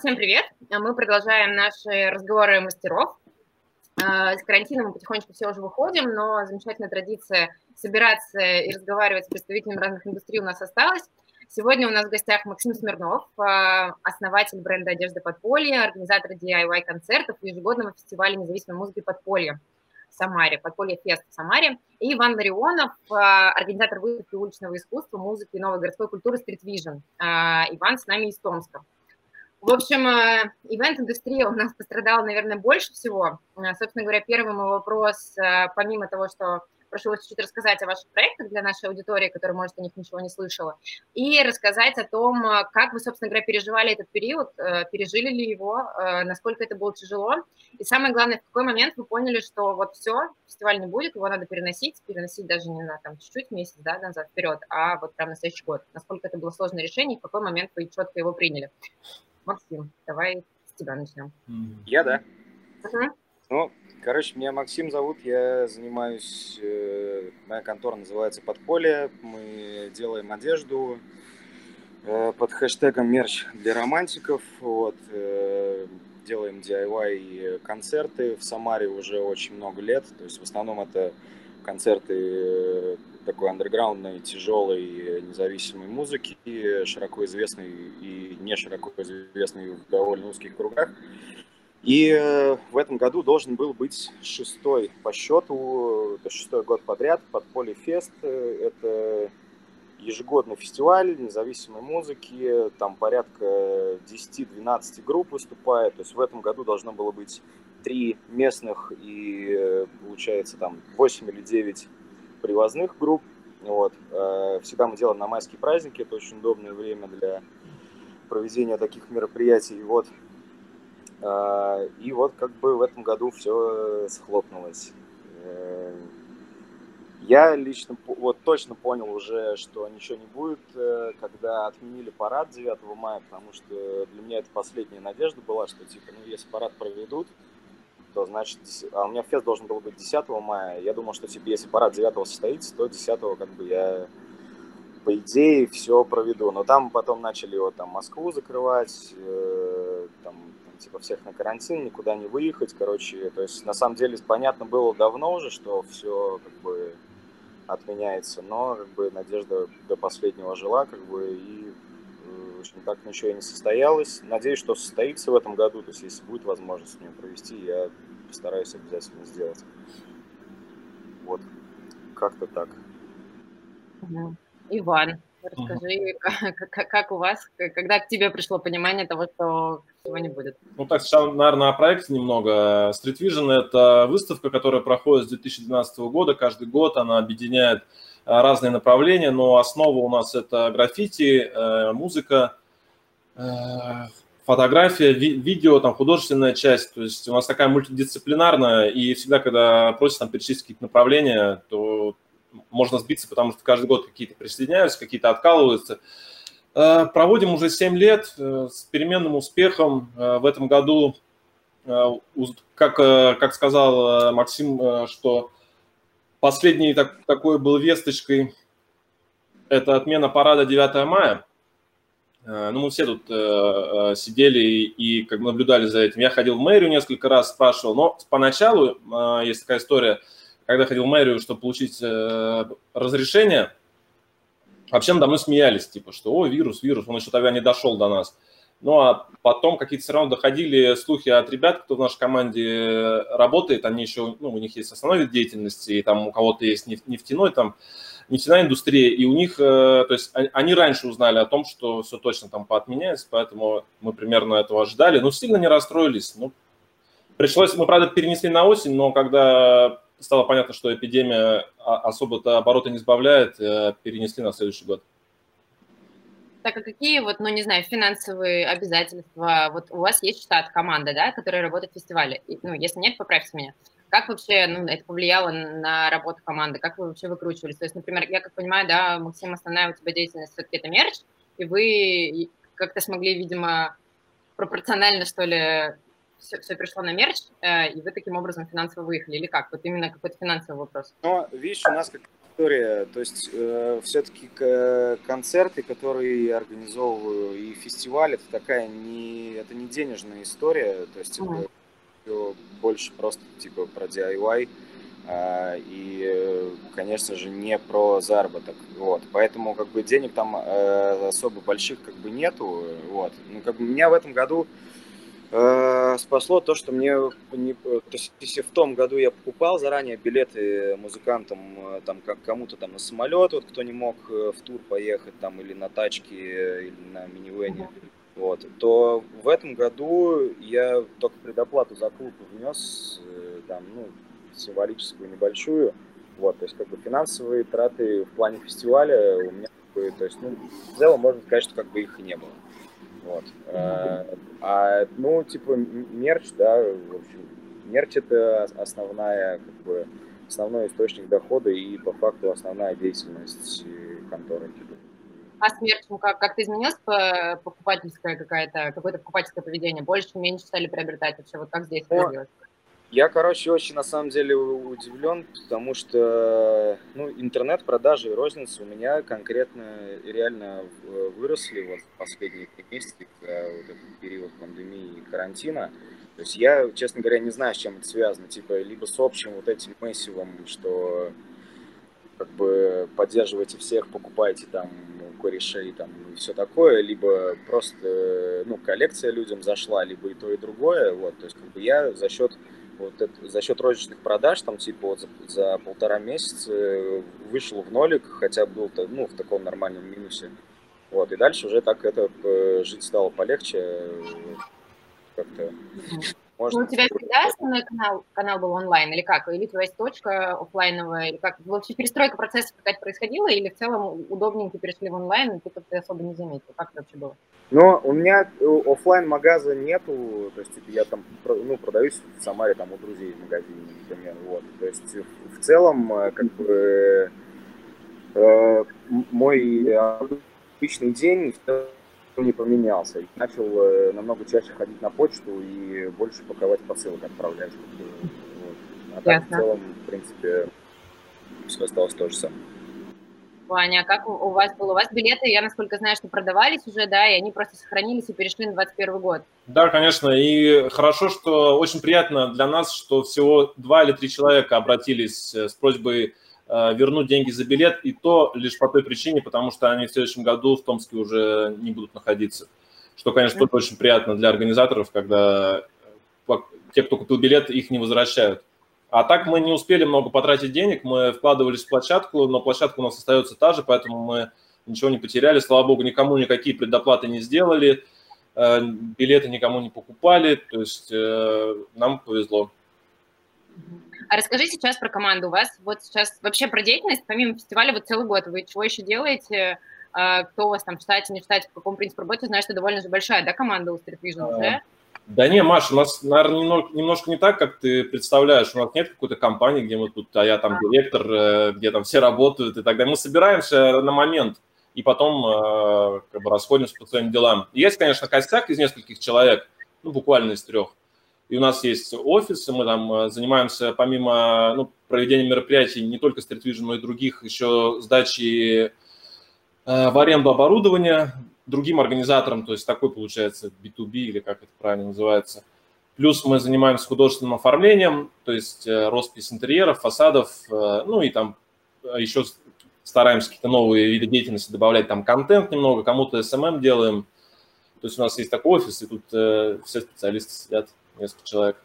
Всем привет! Мы продолжаем наши разговоры мастеров. А, с карантина мы потихонечку все уже выходим, но замечательная традиция собираться и разговаривать с представителями разных индустрий у нас осталась. Сегодня у нас в гостях Максим Смирнов, а, основатель бренда одежды «Подполье», организатор DIY-концертов и ежегодного фестиваля независимой музыки «Подполье» в Самаре, «Подполье Фест» в Самаре, и Иван Ларионов, а, организатор выставки уличного искусства, музыки и новой городской культуры «Street Vision». Иван с нами из Томска. В общем, э, ивент-индустрия у нас пострадала, наверное, больше всего. Э, собственно говоря, первый мой вопрос, э, помимо того, что прошу вас чуть-чуть рассказать о ваших проектах для нашей аудитории, которая, может, о них ничего не слышала, и рассказать о том, как вы, собственно говоря, переживали этот период, пережили ли его, насколько это было тяжело, и самое главное, в какой момент вы поняли, что вот все, фестиваль не будет, его надо переносить, переносить даже не на там чуть-чуть месяц, да, назад, вперед, а вот прям на следующий год. Насколько это было сложное решение, в какой момент вы четко его приняли. Максим, давай с тебя начнем. Я, да? Uh-huh. Ну, короче, меня Максим зовут, я занимаюсь, э, моя контора называется «Подполье», мы делаем одежду э, под хэштегом «Мерч для романтиков», вот, э, делаем DIY концерты в Самаре уже очень много лет, то есть в основном это концерты такой андерграундной, тяжелой, независимой музыки, широко известной и не широко известной в довольно узких кругах. И э, в этом году должен был быть шестой по счету, это шестой год подряд, под Полифест. Это ежегодный фестиваль независимой музыки, там порядка 10-12 групп выступает, то есть в этом году должно было быть три местных и, э, получается, там 8 или 9 привозных групп. Вот. Э, всегда мы делаем на майские праздники, это очень удобное время для проведения таких мероприятий. Вот. Э, и вот как бы в этом году все схлопнулось. Э, я лично вот точно понял уже, что ничего не будет, когда отменили парад 9 мая, потому что для меня это последняя надежда была, что типа, ну если парад проведут, то значит, а у меня фест должен был быть 10 мая. Я думал, что типа, если парад 9 состоится, то 10 как бы я по идее все проведу. Но там потом начали вот там Москву закрывать, э, там, там типа всех на карантин, никуда не выехать, короче. То есть на самом деле понятно было давно уже, что все как бы отменяется, но как бы надежда до последнего жила, как бы и так ничего и не состоялось. Надеюсь, что состоится в этом году. То есть, если будет возможность мне провести, я постараюсь обязательно сделать. Вот. Как-то так. Иван, расскажи, как, как, как у вас, когда к тебе пришло понимание того, что всего не будет? Ну так, сейчас, наверное, о проекте немного. Street Vision – это выставка, которая проходит с 2012 года. Каждый год она объединяет Э, разные направления, но основа у нас это граффити, э, музыка, э, фотография, видео, там художественная часть. То есть у нас такая мультидисциплинарная, и всегда, когда просят там перечислить какие-то направления, то можно сбиться, потому что каждый год какие-то присоединяются, какие-то откалываются. Проводим уже 7 лет с переменным успехом. В этом году, как, как сказал Максим, что Последний так, такой был весточкой, это отмена парада 9 мая. Э, ну, мы все тут э, э, сидели и, и как наблюдали за этим. Я ходил в мэрию несколько раз, спрашивал, но поначалу э, есть такая история, когда ходил в мэрию, чтобы получить э, разрешение, вообще надо мной смеялись, типа, что, о, вирус, вирус, он еще тогда не дошел до нас. Ну, а потом какие-то все равно доходили слухи от ребят, кто в нашей команде работает, они еще, ну, у них есть основной вид деятельности, и там у кого-то есть нефтяной, там, нефтяная индустрия, и у них, э, то есть они раньше узнали о том, что все точно там поотменяется, поэтому мы примерно этого ожидали, но сильно не расстроились. Ну, пришлось, мы, правда, перенесли на осень, но когда стало понятно, что эпидемия особо-то обороты не сбавляет, э, перенесли на следующий год. Так, а какие вот, ну, не знаю, финансовые обязательства? Вот у вас есть штат, команда, да, которая работает в фестивале? Ну, если нет, поправьте меня. Как вообще ну, это повлияло на работу команды? Как вы вообще выкручивались? То есть, например, я как понимаю, да, Максим, основная у тебя деятельность все-таки это мерч, и вы как-то смогли, видимо, пропорционально, что ли, все, все пришло на мерч, э, и вы таким образом финансово выехали, или как? Вот именно какой-то финансовый вопрос. Ну, видишь, у нас как история. То есть э, все-таки концерты, которые организовываю, и фестиваль, это такая не, это не денежная история. То есть mm-hmm. это больше просто типа про DIY. А, и, конечно же, не про заработок. Вот. Поэтому как бы денег там э, особо больших как бы нету. Вот. Ну, как бы меня в этом году Э, спасло то, что мне не, то есть, если в том году я покупал заранее билеты музыкантам, э, там как кому-то там на самолет, вот кто не мог в тур поехать там или на тачке, или на минивене, вот, то в этом году я только предоплату за клуб внес, там, ну, символическую небольшую, вот, то есть как бы финансовые траты в плане фестиваля у меня, то есть, ну, в целом можно сказать, что как бы их и не было. Вот. А, а, ну, типа, мерч, да, в общем, мерч это основная, как бы, основной источник дохода и по факту основная деятельность конторы. Типа. А с мерчем как? Как-то изменилось покупательское какая-то, какое-то покупательское поведение? Больше, меньше стали приобретать вообще? Вот как здесь ну, я, короче, очень на самом деле удивлен, потому что ну, интернет-продажи и розница у меня конкретно реально выросли вот в последние три месяца, вот этот период пандемии и карантина. То есть я, честно говоря, не знаю, с чем это связано. Типа, либо с общим вот этим массивом, что как бы поддерживаете всех, покупаете там корешей там и все такое, либо просто, ну, коллекция людям зашла, либо и то, и другое, вот, то есть как бы я за счет вот это, за счет розничных продаж, там, типа, вот за, за полтора месяца вышел в нолик, хотя был -то, ну, в таком нормальном минусе. Вот, и дальше уже так это э, жить стало полегче, как-то можно... Ну, у тебя всегда основной канал, канал был онлайн, или как? Или у тебя есть точка офлайновая, или как? Вообще перестройка процесса какая-то происходила, или в целом удобненько перешли в онлайн, и ты как-то особо не заметил? Как это вообще было? Ну, у меня офлайн магаза нету, то есть типа, я там ну, продаюсь в Самаре там у друзей в магазине, например, вот. То есть в целом, э, как бы, э, мой обычный день не поменялся. начал э, намного чаще ходить на почту и больше паковать посылок отправлять. Вот. А так в целом, в принципе, все осталось то же самое. Ваня, а как у вас было? У вас билеты, я насколько знаю, что продавались уже, да, и они просто сохранились и перешли на 21 год. Да, конечно, и хорошо, что очень приятно для нас, что всего два или три человека обратились э, с просьбой вернуть деньги за билет, и то лишь по той причине, потому что они в следующем году в Томске уже не будут находиться. Что, конечно, тоже очень приятно для организаторов, когда э, те, кто купил билет, их не возвращают. А так мы не успели много потратить денег, мы вкладывались в площадку, но площадка у нас остается та же, поэтому мы ничего не потеряли. Слава богу, никому никакие предоплаты не сделали, э, билеты никому не покупали, то есть нам повезло. А расскажи сейчас про команду. У вас вот сейчас вообще про деятельность, помимо фестиваля, вот целый год вы чего еще делаете? А, кто у вас там в штате, не в штате, по какому принципу работаете? Знаю, что довольно же большая, да, команда у Street Vision уже? А, да не, Маша, у нас, наверное, немножко не так, как ты представляешь. У нас нет какой-то компании, где мы тут, а я там директор, э, где там все работают и так далее. Мы собираемся на момент и потом э, как бы расходимся по своим делам. Есть, конечно, костяк из нескольких человек, ну, буквально из трех и у нас есть офис, мы там э, занимаемся помимо ну, проведения мероприятий не только Street Vision, но и других еще сдачи э, в аренду оборудования другим организаторам, то есть такой получается B2B или как это правильно называется. Плюс мы занимаемся художественным оформлением, то есть э, роспись интерьеров, фасадов, ну и там еще стараемся какие-то новые виды деятельности добавлять, там контент немного, кому-то SMM делаем. То есть у нас есть такой офис, и тут все специалисты сидят несколько человек.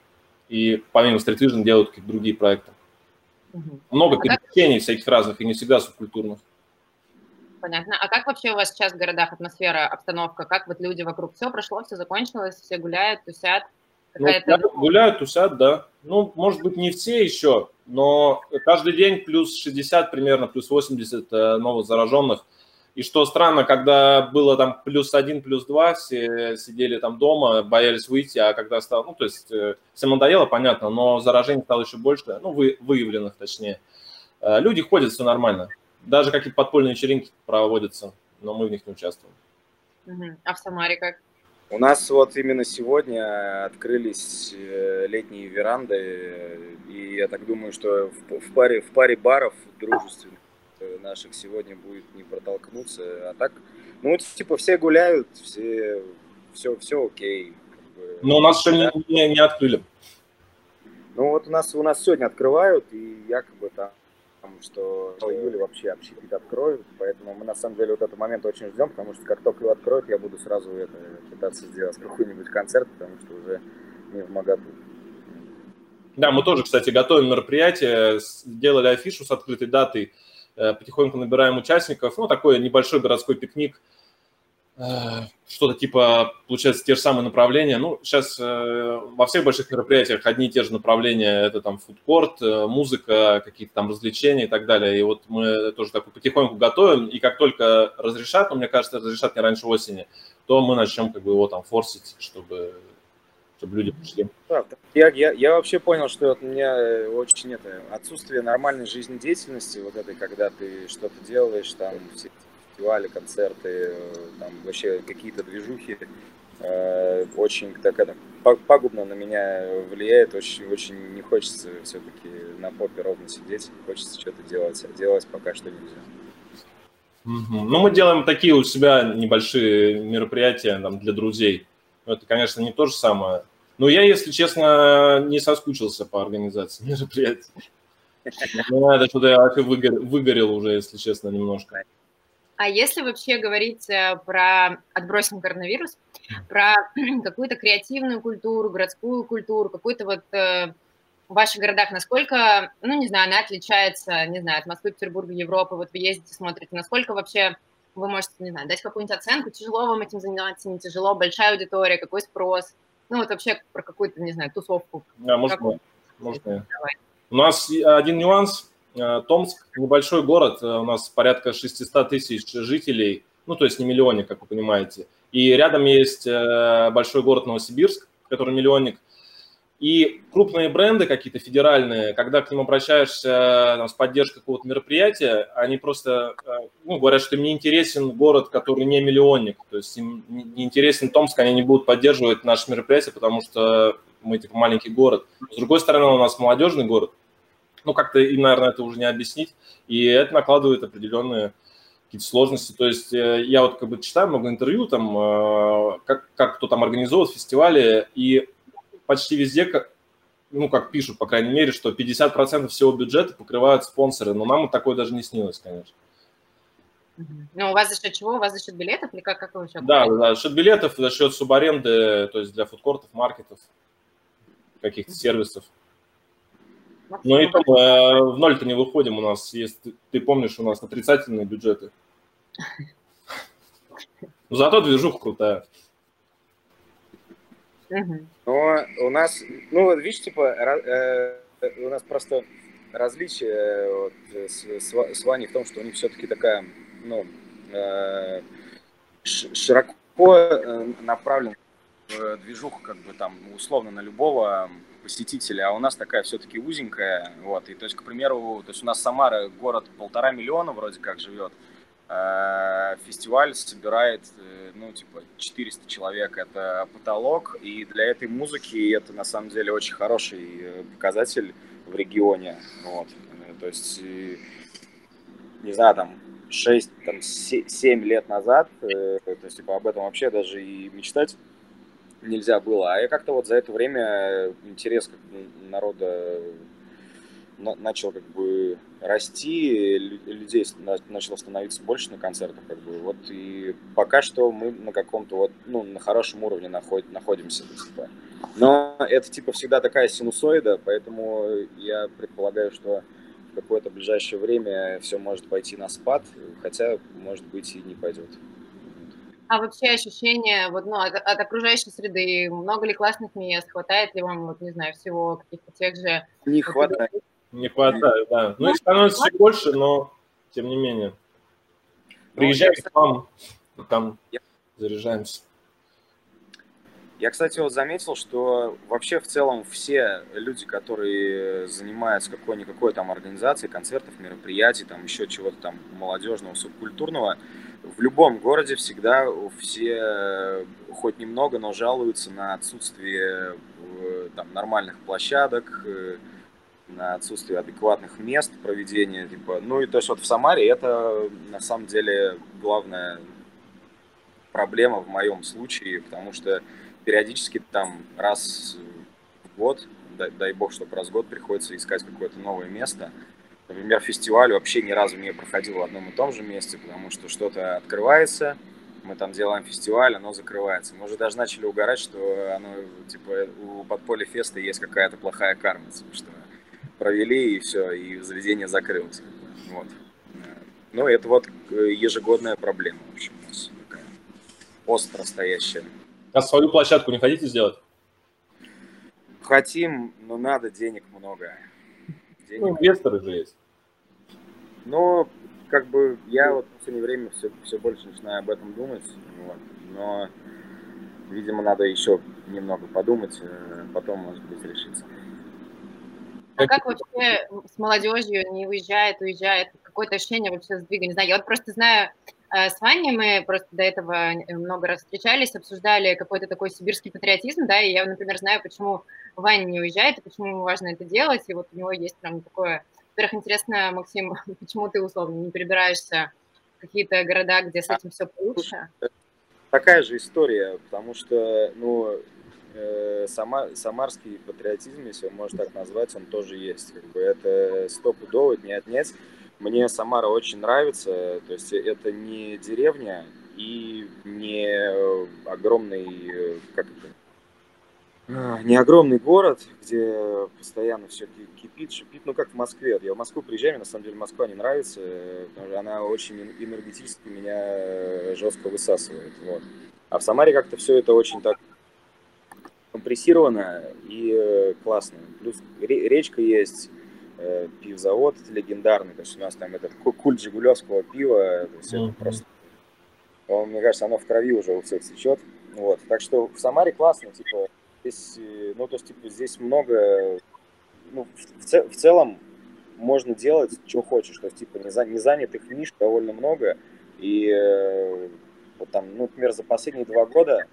И помимо Street Vision делают какие-то другие проекты. Угу. Много а пересечений как... всяких разных, и не всегда субкультурных. Понятно. А как вообще у вас сейчас в городах атмосфера, обстановка? Как вот люди вокруг? Все прошло, все закончилось, все гуляют, тусят? Ну, гуляют, тусят, да. Ну, может быть, не все еще, но каждый день плюс 60 примерно, плюс 80 э, новых зараженных. И что странно, когда было там плюс один, плюс два, все сидели там дома, боялись выйти, а когда стало, ну, то есть э, всем надоело, понятно, но заражений стало еще больше, ну, вы, выявленных точнее. Э, люди ходят, все нормально. Даже какие-то подпольные вечеринки проводятся, но мы в них не участвуем. А в Самаре как? У нас вот именно сегодня открылись э, летние веранды, и я так думаю, что в паре, в паре баров дружественных наших сегодня будет не протолкнуться. А так, ну, типа, все гуляют, все, все, все окей. Но у нас еще не, не, не открыли. Ну, вот у нас, у нас сегодня открывают, и якобы там что в июле вообще общепит откроют, поэтому мы на самом деле вот этот момент очень ждем, потому что как только его откроют, я буду сразу это пытаться сделать какой-нибудь концерт, потому что уже не в Магаду. Да, мы тоже, кстати, готовим мероприятие, сделали афишу с открытой датой, потихоньку набираем участников, ну, такой небольшой городской пикник – Э, что-то типа, получается, те же самые направления. Ну, сейчас э, во всех больших мероприятиях одни и те же направления. Это там фудкорт, э, музыка, какие-то там развлечения и так далее. И вот мы тоже так потихоньку готовим. И как только разрешат, ну, мне кажется, разрешат не раньше осени, то мы начнем как бы его там форсить, чтобы, чтобы люди пришли. Я, я, я вообще понял, что у меня очень это, отсутствие нормальной жизнедеятельности, вот этой, когда ты что-то делаешь, там все фестивали, концерты, там вообще какие-то движухи, э, очень так это пагубно на меня влияет, очень, очень не хочется все-таки на попе ровно сидеть, хочется что-то делать, а делать пока что нельзя. Ну, мы делаем такие у себя небольшие мероприятия там, для друзей. Это, конечно, не то же самое. Но я, если честно, не соскучился по организации мероприятий. Ну, это что-то я выгорел уже, если честно, немножко. А если вообще говорить э, про, отбросим коронавирус, про какую-то креативную культуру, городскую культуру, какую-то вот э, в ваших городах, насколько, ну, не знаю, она отличается, не знаю, от Москвы, Петербурга, Европы, вот вы ездите, смотрите, насколько вообще вы можете, не знаю, дать какую-нибудь оценку, тяжело вам этим заниматься, не тяжело, большая аудитория, какой спрос, ну, вот вообще про какую-то, не знаю, тусовку. Да, можно, можно. У нас один нюанс, Э, Томск небольшой город, э, у нас порядка 600 тысяч жителей, ну, то есть не миллионник, как вы понимаете. И рядом есть э, большой город Новосибирск, который миллионник. И крупные бренды какие-то федеральные, когда к ним обращаешься там, с поддержкой какого-то мероприятия, они просто ну, говорят, что им не интересен город, который не миллионник. То есть им не интересен Томск, они не будут поддерживать наше мероприятие, потому что мы типа маленький город. С другой стороны, у нас молодежный город – ну, как-то им, наверное, это уже не объяснить, и это накладывает определенные какие-то сложности. То есть э, я вот как бы читаю много интервью, там, э, как, как кто там организовывает фестивали, и почти везде, как, ну, как пишут, по крайней мере, что 50% всего бюджета покрывают спонсоры, но нам такое даже не снилось, конечно. Ну, у вас за счет чего? У вас за счет билетов или как, как вы вообще? Да, да, за счет билетов, за счет субаренды, то есть для фудкортов, маркетов, каких-то сервисов. Но и там э, в ноль-то не выходим. У нас есть, ты помнишь, у нас отрицательные бюджеты. Но зато движуха крутая. Но у нас, ну, видишь, типа, э, у нас просто различие вот, с, с, с Ваней в том, что у них все-таки такая, ну, э, широко э, направлена движуха, как бы там, условно, на любого посетителя, а у нас такая все-таки узенькая, вот, и то есть, к примеру, то есть у нас Самара город полтора миллиона вроде как живет, фестиваль собирает, э, ну, типа, 400 человек, это потолок, и для этой музыки это, на самом деле, очень хороший э, показатель в регионе, вот, э, то есть, не знаю, там, 6, там, 7 лет назад, то есть, типа, об этом вообще даже и мечтать нельзя было. А я как-то вот за это время интерес народа начал как бы расти, людей начало становиться больше на концертах, как бы, вот, и пока что мы на каком-то вот, ну, на хорошем уровне наход, находимся, типа. Но это, типа, всегда такая синусоида, поэтому я предполагаю, что в какое-то ближайшее время все может пойти на спад, хотя, может быть, и не пойдет. А вообще ощущение вот, ну, от, от окружающей среды, много ли классных мест, хватает ли вам, вот, не знаю, всего каких-то тех же... Не хватает. Не хватает, да. Ну, их становится все больше, но тем не менее. Приезжайте к вам, там заряжаемся. Я, кстати, вот заметил, что вообще в целом все люди, которые занимаются какой-никакой там организацией, концертов, мероприятий, там еще чего-то там молодежного, субкультурного, в любом городе всегда все хоть немного, но жалуются на отсутствие э, там, нормальных площадок, э, на отсутствие адекватных мест проведения, типа, ну и то есть вот в Самаре это на самом деле главная проблема в моем случае, потому что периодически там раз в год, дай, дай бог, чтобы раз в год приходится искать какое-то новое место. Например, фестиваль вообще ни разу не проходил в одном и том же месте, потому что что-то открывается, мы там делаем фестиваль, оно закрывается. Мы уже даже начали угорать, что оно, типа, у подполья феста есть какая-то плохая карма, типа, что провели, и все, и заведение закрылось. Вот. Ну, это вот ежегодная проблема, в общем, у нас такая остро стоящая. А свою площадку не хотите сделать? Хотим, но надо денег много. Денег. Ну, инвесторы же есть. Но, как бы, я вот в последнее время все, все больше начинаю об этом думать, вот, но, видимо, надо еще немного подумать, э, потом, может быть, решиться. А как вообще с молодежью не уезжает, уезжает? Какое-то ощущение вообще сдвига? Не знаю, я вот просто знаю, э, с Ваней мы просто до этого много раз встречались, обсуждали какой-то такой сибирский патриотизм, да, и я, например, знаю, почему Ваня не уезжает и почему ему важно это делать, и вот у него есть прям такое... Во-первых, интересно, Максим, почему ты, условно, не перебираешься в какие-то города, где с этим все лучше? Такая же история, потому что, ну, э, сама, самарский патриотизм, если он можно так назвать, он тоже есть. Как бы это стопудово, не отнять. Мне Самара очень нравится, то есть это не деревня и не огромный, как это, а, не огромный город, где постоянно все кипит, шипит, ну как в Москве. Я в Москву приезжаю, мне на самом деле Москва не нравится, потому что она очень энергетически меня жестко высасывает. Вот. А в Самаре как-то все это очень так компрессировано и э, классно. Плюс речка есть, э, пивзавод легендарный, то есть у нас там этот культ жигулевского пива, то есть mm-hmm. это просто, он, мне кажется, оно в крови уже у всех течет. Вот. Так что в Самаре классно, типа, здесь, э, ну, то есть, типа, здесь много, ну, в, цел, в целом можно делать, что хочешь, то есть, типа, незанятых ниш довольно много, и вот там, ну, например, за последние два года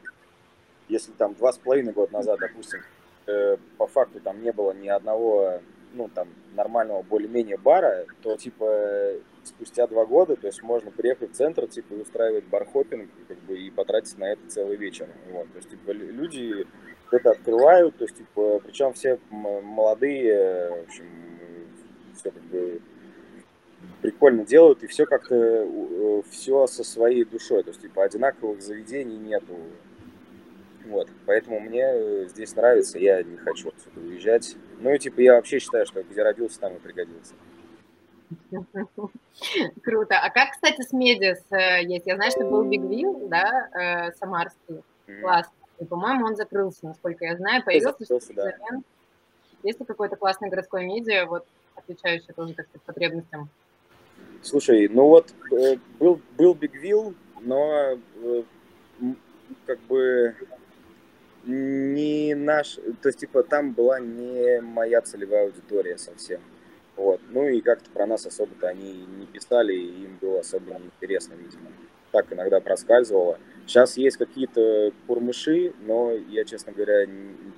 если там два с половиной года назад, допустим, э, по факту там не было ни одного, ну, там, нормального более-менее бара, то, типа, спустя два года, то есть можно приехать в центр, типа, и устраивать бархопинг, как бы, и потратить на это целый вечер. Вот, то есть, типа, люди это открывают, то есть, типа, причем все молодые, в общем, все как бы прикольно делают, и все как-то, э, все со своей душой, то есть, типа, одинаковых заведений нету. Вот, поэтому мне э, здесь нравится, я не хочу отсюда уезжать. Ну и типа я вообще считаю, что где родился, там и пригодился. Круто. А как, кстати, с Медис э, есть? Я знаю, что был Big Wheel, да, э, самарский. Класс. И, по-моему, он закрылся, насколько я знаю. Появился закрылся, да. Есть ли какое-то классное городское медиа, вот, отвечающее тоже, сказать, потребностям? Слушай, ну вот был, был Big Wheel, но как бы не наш, то есть, типа, там была не моя целевая аудитория совсем. Вот. Ну и как-то про нас особо-то они не писали, и им было особо неинтересно, видимо. Так иногда проскальзывало. Сейчас есть какие-то курмыши, но я, честно говоря,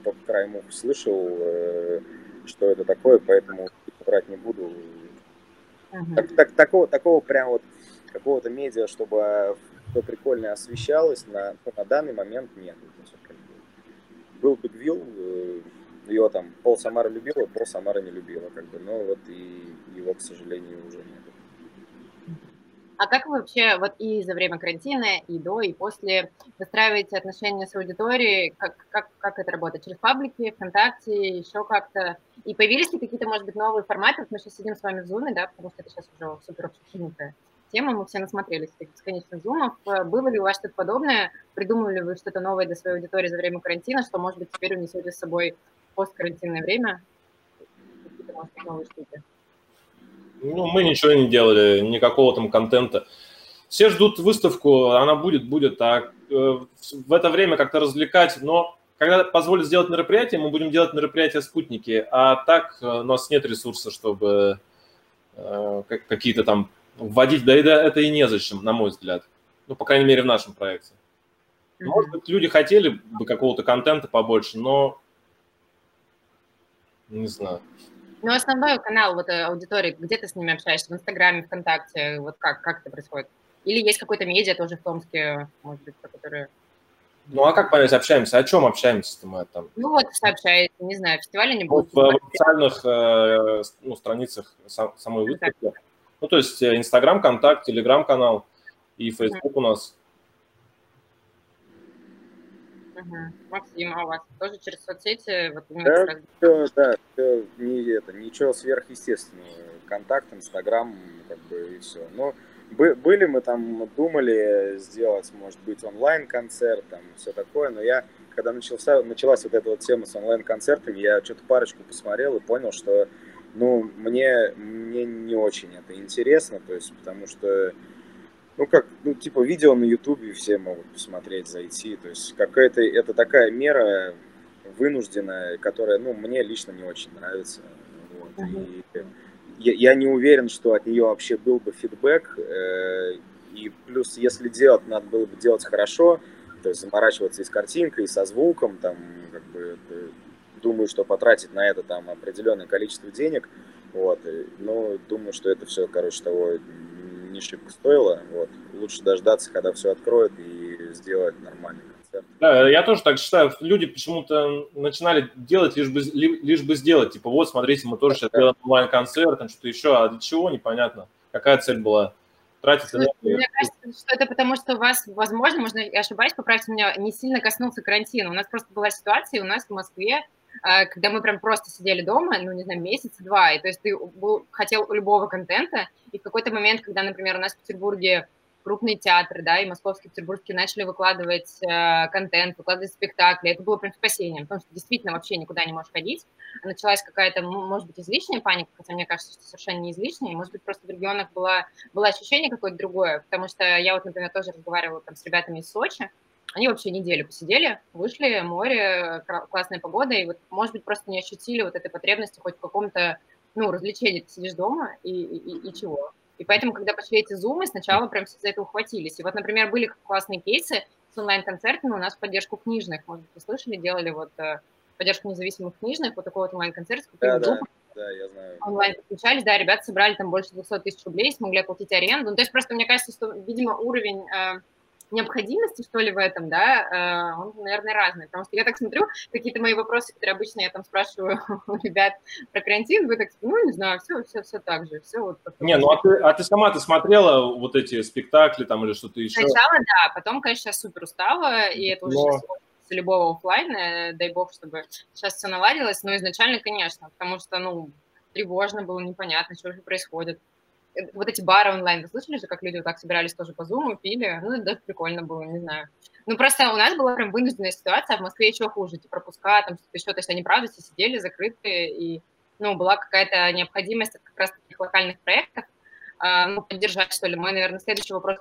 только краем уха слышал, э, что это такое, поэтому брать не буду. Uh-huh. Так, так, такого, такого прям вот какого-то медиа, чтобы что прикольно освещалось, на, на данный момент нет был Бигвилл, э, его там пол Самара любила, пол Самара не любила, как бы, но вот и его, к сожалению, уже нет. А как вы вообще вот и за время карантина, и до, и после выстраиваете отношения с аудиторией? Как, как, как это работает? Через паблики, ВКонтакте, еще как-то? И появились ли какие-то, может быть, новые форматы? Мы сейчас сидим с вами в Zoom, да, потому что это сейчас уже супер общепринятая тема, мы все насмотрелись этих бесконечных зумов. Э, было ли у вас что-то подобное? Придумали ли вы что-то новое для своей аудитории за время карантина, что, может быть, теперь унесете с собой посткарантинное время? Ну, мы ничего не делали, никакого там контента. Все ждут выставку, она будет, будет, а э, в это время как-то развлекать, но когда позволят сделать мероприятие, мы будем делать мероприятия спутники, а так э, у нас нет ресурса, чтобы какие-то там вводить, да и да, это и незачем, на мой взгляд. Ну, по крайней мере, в нашем проекте. Может быть, люди хотели бы какого-то контента побольше, но не знаю. Ну, основной канал вот э, аудитории, где ты с ними общаешься? В Инстаграме, ВКонтакте? Вот как, как это происходит? Или есть какой-то медиа тоже в Томске, может быть, про. Ну, а как понять, общаемся? О чем общаемся-то мы там? Ну, вот сообщаете, не знаю, фестиваля не будет. В, в официальных э, ну, страницах сам, самой выставки. Ну, то есть э, Инстаграм, Контакт, Телеграм-канал и Фейсбук у нас. Угу. Максим, а у вас тоже через соцсети? Вот да, как... все, да, все, не, это, ничего сверхъестественного. Контакт, Инстаграм, как бы и все. Но были мы там, думали сделать, может быть, онлайн-концерт, там, все такое, но я, когда начался, началась вот эта вот тема с онлайн-концертами, я что-то парочку посмотрел и понял, что, ну, мне, мне не очень это интересно, то есть, потому что ну как, ну типа видео на ютубе все могут посмотреть, зайти, то есть какая-то, это такая мера вынужденная, которая, ну, мне лично не очень нравится, вот, и я, я не уверен, что от нее вообще был бы фидбэк, э, и плюс, если делать, надо было бы делать хорошо, то есть заморачиваться и с картинкой, и со звуком, там, как бы, думаю, что потратить на это там определенное количество денег, вот, но думаю, что это все, короче, того не шибко стоило. Вот. Лучше дождаться, когда все откроют и сделать нормальный концерт. Да, я тоже так считаю. Люди почему-то начинали делать лишь бы, лишь бы сделать. Типа, вот, смотрите, мы тоже сейчас да. делаем онлайн-концерт, там что-то еще. А для чего, непонятно. Какая цель была? Тратить энергию. Мне кажется, что это потому, что у вас, возможно, можно, я ошибаюсь, поправьте меня, не сильно коснулся карантина. У нас просто была ситуация, у нас в Москве когда мы прям просто сидели дома, ну, не знаю, месяц-два, и то есть ты был, хотел любого контента, и в какой-то момент, когда, например, у нас в Петербурге крупные театры, да, и московские, петербургские начали выкладывать э, контент, выкладывать спектакли, это было прям спасением, потому что действительно вообще никуда не можешь ходить. Началась какая-то, может быть, излишняя паника, хотя мне кажется, что совершенно не излишняя, может быть, просто в регионах было, было ощущение какое-то другое, потому что я вот, например, тоже разговаривала там с ребятами из Сочи, они вообще неделю посидели, вышли, море, классная погода, и вот, может быть, просто не ощутили вот этой потребности хоть в каком-то, ну, развлечении. Ты сидишь дома, и, и, и чего? И поэтому, когда пошли эти зумы, сначала прям все за это ухватились. И вот, например, были классные кейсы с онлайн-концертами у нас в поддержку книжных. Может быть, вы слышали, делали вот э, поддержку независимых книжных, вот такой вот онлайн-концерт. Да, да, да, я знаю. Онлайн подключались, да, ребята собрали там больше 200 тысяч рублей, смогли оплатить аренду. Ну, то есть просто мне кажется, что, видимо, уровень э, необходимости, что ли, в этом, да, э, он, наверное, разный. Потому что я так смотрю, какие-то мои вопросы, которые обычно я там спрашиваю у ребят про карантин, вы так, ну, не знаю, все, все, все так же, все вот. Не, ну, а ты, а ты сама, ты смотрела вот эти спектакли там или что-то еще? Сначала, да, потом, конечно, я супер устала, и это уже Но... любого офлайна, дай бог, чтобы сейчас все наладилось, но изначально, конечно, потому что, ну, тревожно было, непонятно, что же происходит вот эти бары онлайн, вы слышали же, как люди вот так собирались тоже по зуму, пили? Ну, это даже прикольно было, не знаю. Ну, просто у нас была прям вынужденная ситуация, а в Москве еще хуже, типа пропуска, там что-то еще, то есть они, правда, все сидели закрытые, и, ну, была какая-то необходимость как раз таких локальных проектов, а, ну, поддержать, что ли. Мой, наверное, следующий вопрос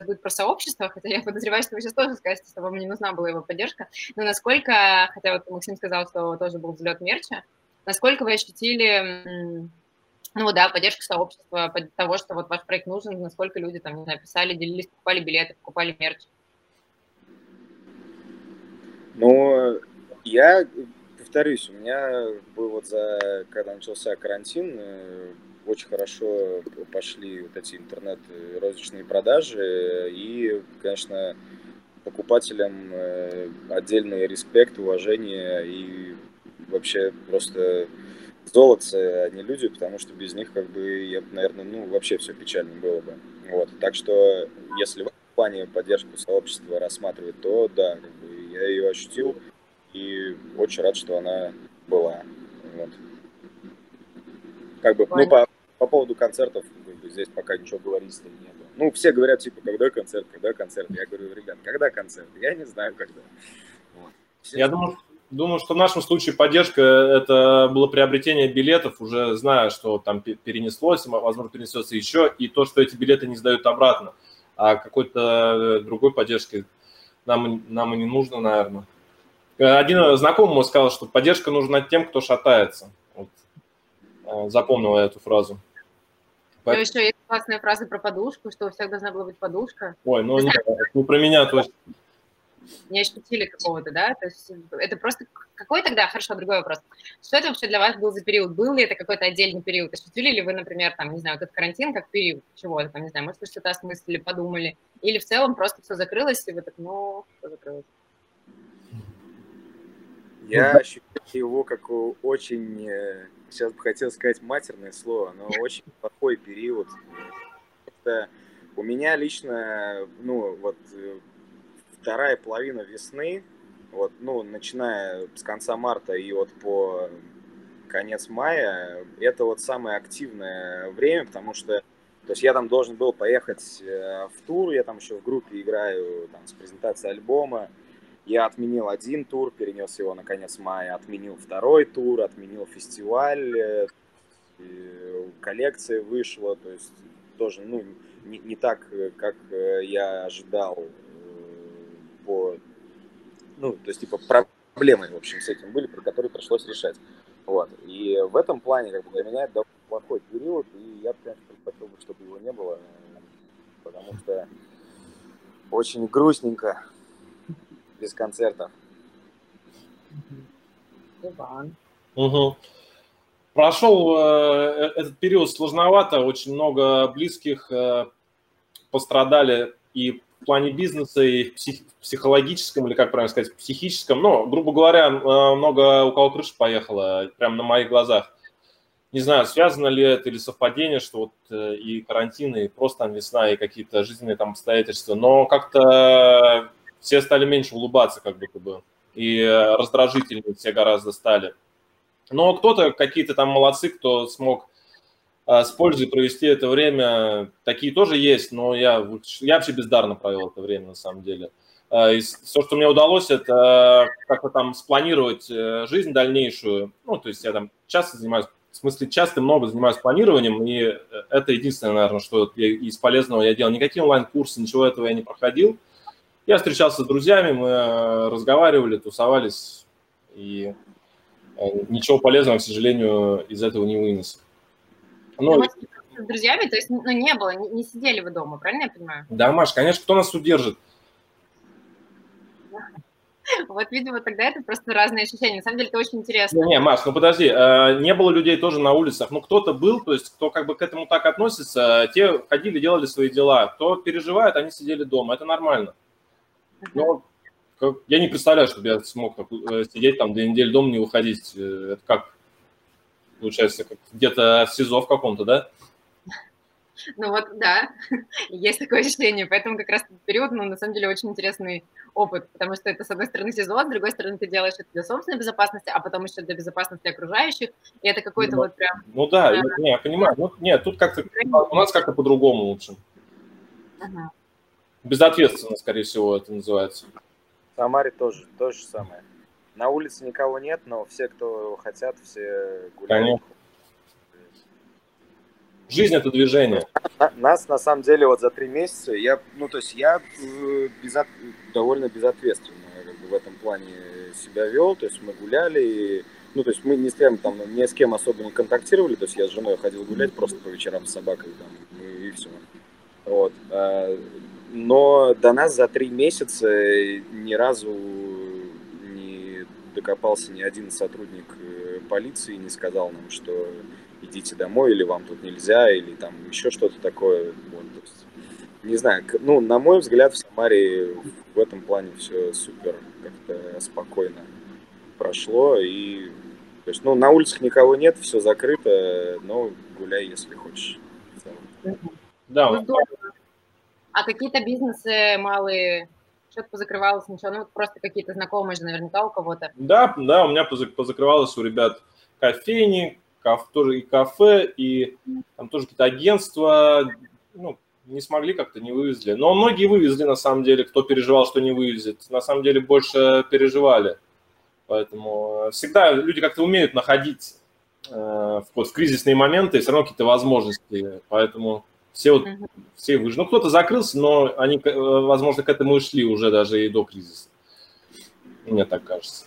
будет про сообщество, хотя я подозреваю, что вы сейчас тоже скажете, что вам не нужна была его поддержка, но насколько, хотя вот Максим сказал, что тоже был взлет мерча, насколько вы ощутили ну да, поддержка сообщества, того, что вот ваш проект нужен, насколько люди там, не знаю, писали, делились, покупали билеты, покупали мерч. Ну, я повторюсь, у меня был вот за, когда начался карантин, э, очень хорошо пошли вот эти интернет-розничные продажи, и, конечно, покупателям э, отдельный респект, уважение и вообще просто золотцы, а не люди, потому что без них, как бы, я, наверное, ну, вообще все печально было бы. Вот. Так что, если в плане поддержку сообщества рассматривать, то да, как бы, я ее ощутил и очень рад, что она была. Вот. Как бы, ну, по, по поводу концертов, как бы, здесь пока ничего говорить не было. Ну, все говорят, типа, когда концерт, когда концерт. Я говорю, ребят, когда концерт? Я не знаю, когда. Вот. я думаю, Думаю, что в нашем случае поддержка – это было приобретение билетов, уже зная, что там перенеслось, возможно, перенесется еще, и то, что эти билеты не сдают обратно. А какой-то другой поддержки нам, нам и не нужно, наверное. Один знакомый мой сказал, что поддержка нужна тем, кто шатается. Вот. Э, запомнила эту фразу. Ну, еще есть классная фраза про подушку, что у всех должна была быть подушка. Ой, ну нет, не про меня точно. Не ощутили какого-то, да, то есть это просто какой тогда, хорошо, другой вопрос, что это вообще для вас был за период, был ли это какой-то отдельный период, ощутили ли вы, например, там, не знаю, этот карантин как период чего-то, там, не знаю, может, вы что-то осмыслили, подумали, или в целом просто все закрылось, и вы так, ну, все закрылось? Я ощущаю его как очень, э, сейчас бы хотел сказать матерное слово, но очень плохой период. Это у меня лично, ну, вот э, вторая половина весны, вот, ну, начиная с конца марта и вот по конец мая, это вот самое активное время, потому что, то есть я там должен был поехать э, в тур, я там еще в группе играю там, с презентацией альбома, я отменил один тур, перенес его на конец мая, отменил второй тур, отменил фестиваль, э, коллекция вышла, то есть тоже, ну, не, не так, как э, я ожидал по, ну, то есть, типа, проблемы, в общем, с этим были, которые пришлось решать. Вот. И в этом плане, как бы, для меня это довольно плохой период, и я, конечно, предпочел бы, чтобы его не было, потому что очень грустненько без концертов. Угу. Прошел э, этот период сложновато, очень много близких э, пострадали и в плане бизнеса и псих, психологическом, или как правильно сказать, психическом. Но, грубо говоря, э, много у кого крыша поехала, прямо на моих глазах. Не знаю, связано ли это или совпадение, что вот э, и карантин, и просто там весна, и какие-то жизненные там обстоятельства, но как-то все стали меньше улыбаться, как будто бы, и раздражительнее все гораздо стали. Но кто-то, какие-то там молодцы, кто смог с пользой провести это время. Такие тоже есть, но я, я вообще бездарно провел это время на самом деле. А, и все, что мне удалось, это как-то там спланировать э, жизнь дальнейшую. Ну, то есть я там часто занимаюсь, в смысле часто много занимаюсь планированием, и э, это единственное, наверное, что из полезного я делал. Никакие онлайн-курсы, ничего этого я не проходил. Я встречался с друзьями, мы э, разговаривали, тусовались, и ничего полезного, к сожалению, из этого не вынес. Ну, с друзьями, то есть ну, не было, не, не сидели вы дома, правильно я понимаю? Да, Маш, конечно, кто нас удержит? Вот, видимо, тогда это просто разные ощущения. На самом деле это очень интересно. Не, не Маш, ну подожди, э, не было людей тоже на улицах. Ну, кто-то был, то есть кто как бы к этому так относится, те ходили, делали свои дела. Кто переживает, они сидели дома. Это нормально. Но я не представляю, чтобы я смог э, сидеть там две недели дома, не уходить. Э, это как? Получается, как где-то в СИЗО в каком-то, да? Ну вот, да, есть такое ощущение, поэтому как раз этот период, ну, на самом деле, очень интересный опыт, потому что это, с одной стороны, СИЗО, с другой стороны, ты делаешь это для собственной безопасности, а потом еще для безопасности окружающих, и это какой-то ну, вот прям... Ну да, да. не, я понимаю, ну, нет, тут как-то, у нас как-то по-другому лучше. Ага. Безответственно, скорее всего, это называется. В Самаре тоже, то же самое. На улице никого нет, но все, кто хотят, все гуляют. Конечно. Жизнь это движение. Нас на самом деле вот за три месяца я, ну то есть я э, безот... довольно безответственно как бы, в этом плане себя вел, то есть мы гуляли, и, ну то есть мы ни с кем там ни с кем особо не контактировали, то есть я с женой ходил гулять просто по вечерам с собакой там и, и все. Вот. А, но до нас за три месяца ни разу докопался ни один сотрудник э, полиции, не сказал нам, что идите домой, или вам тут нельзя, или там еще что-то такое. Вот, то есть, не знаю, ну, на мой взгляд, в Самаре в этом плане все супер как-то спокойно прошло, и то есть, ну, на улицах никого нет, все закрыто, но гуляй, если хочешь. Да. Ну, а какие-то бизнесы малые что-то позакрывалось, ничего, ну, просто какие-то знакомые же наверняка у кого-то. Да, да, у меня позакрывалось у ребят кофейни, каф, тоже и кафе, и там тоже какие-то агентства, ну, не смогли как-то, не вывезли. Но многие вывезли, на самом деле, кто переживал, что не вывезет. На самом деле больше переживали. Поэтому всегда люди как-то умеют находить э, вот, в кризисные моменты все равно какие-то возможности. Поэтому все, вот, uh-huh. все выжили. Ну, кто-то закрылся, но они, э, возможно, к этому и шли уже даже и до кризиса. Мне так кажется.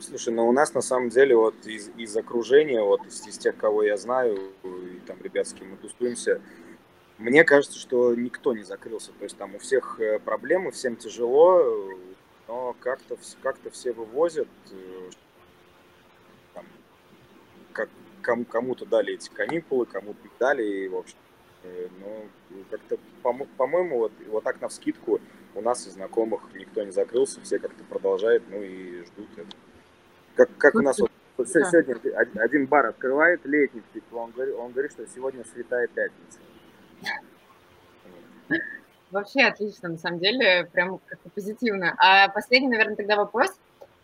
Слушай, ну у нас на самом деле вот из, из окружения, вот из, из тех, кого я знаю, и там ребят, с кем мы тусуемся, мне кажется, что никто не закрылся. То есть там у всех э, проблемы, всем тяжело, но как-то как все вывозят. Э, там, как, кому, кому-то дали эти каникулы, кому-то дали, и, в общем, э, ну, как-то, по-моему, вот, вот так на вскидку у нас из знакомых никто не закрылся, все как-то продолжают, ну и ждут это. Как, как у нас вот, вот сегодня один бар открывает летний, типа, он говорит, он говорит, что сегодня святая пятница. Вообще отлично, на самом деле, прям как-то позитивно. А последний, наверное, тогда вопрос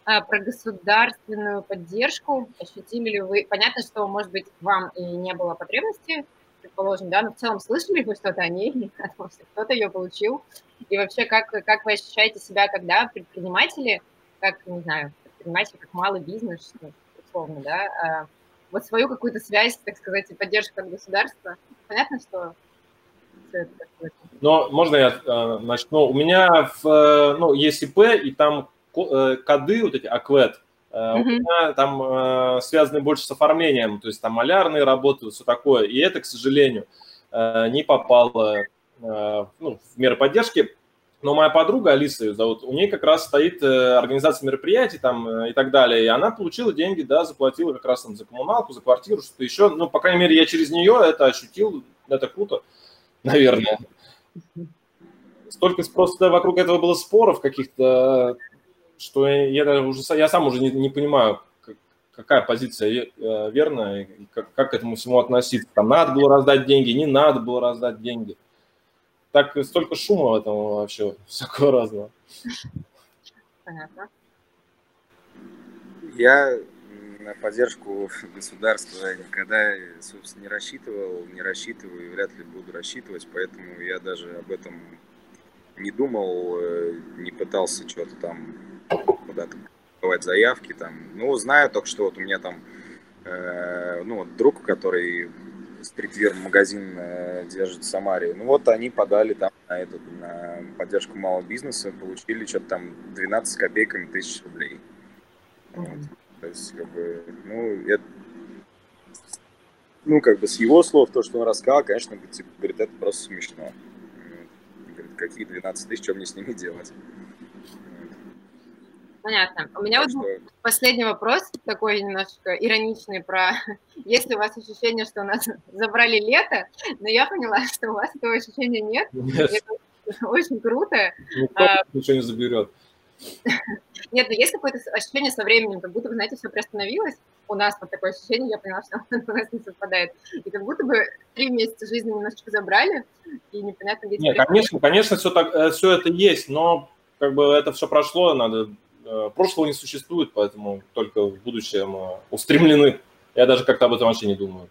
а, про государственную поддержку. Ощутили ли вы? Понятно, что, может быть, вам и не было потребности, предположим, да, но в целом слышали вы что-то о ней, кто-то ее получил? И вообще, как, как вы ощущаете себя, когда предприниматели, как, не знаю, предприниматели, как малый бизнес, условно, да, а, вот свою какую-то связь, так сказать, и поддержку от государства. Понятно, что но можно я э, начну? У меня в, э, ну, есть ИП, и там э, коды, вот эти АКВЭД, э, у меня там э, связаны больше с оформлением, то есть там малярные работы, все такое. И это, к сожалению, э, не попало э, ну, в меры поддержки. Но моя подруга, Алиса ее зовут, у нее как раз стоит э, организация мероприятий там э, и так далее. И она получила деньги, да, заплатила как раз там за коммуналку, за квартиру, что-то еще. Ну, по крайней мере, я через нее это ощутил, это круто наверное. Столько просто вокруг этого было споров каких-то, что я, уже, я сам уже не, не понимаю, какая позиция э, верная и как, как к этому всему относиться. Там надо было раздать деньги, не надо было раздать деньги. Так столько шума в этом вообще, всякого разного. Понятно. Я на поддержку государства никогда, собственно, не рассчитывал, не рассчитываю и вряд ли буду рассчитывать, поэтому я даже об этом не думал, э, не пытался что-то там куда-то подавать заявки там. Ну, знаю только, что вот у меня там, э, ну, вот друг, который стритвер магазин э, держит в Самаре, ну вот они подали там на, этот, на поддержку малого бизнеса, получили что-то там 12 копейками тысяч рублей. Вот. То есть, как бы, ну, это, ну, как бы с его слов, то, что он рассказал, конечно, типа, говорит, это просто смешно. Говорит, какие 12 тысяч, что мне с ними делать? Понятно. У меня так вот что... последний вопрос, такой немножко ироничный, про есть ли у вас ощущение, что у нас забрали лето, но я поняла, что у вас этого ощущения нет. нет. Это очень круто. Никто а, ничего не заберет. Нет, но есть какое-то ощущение со временем, как будто бы, знаете, все приостановилось. У нас вот такое ощущение, я поняла, что у нас не совпадает. И как будто бы три месяца жизни немножечко забрали, и непонятно, где Нет, конечно, конечно, все, так, э, все это есть, но как бы это все прошло, надо... Э, прошлого не существует, поэтому только в будущем устремлены. Я даже как-то об этом вообще не думаю.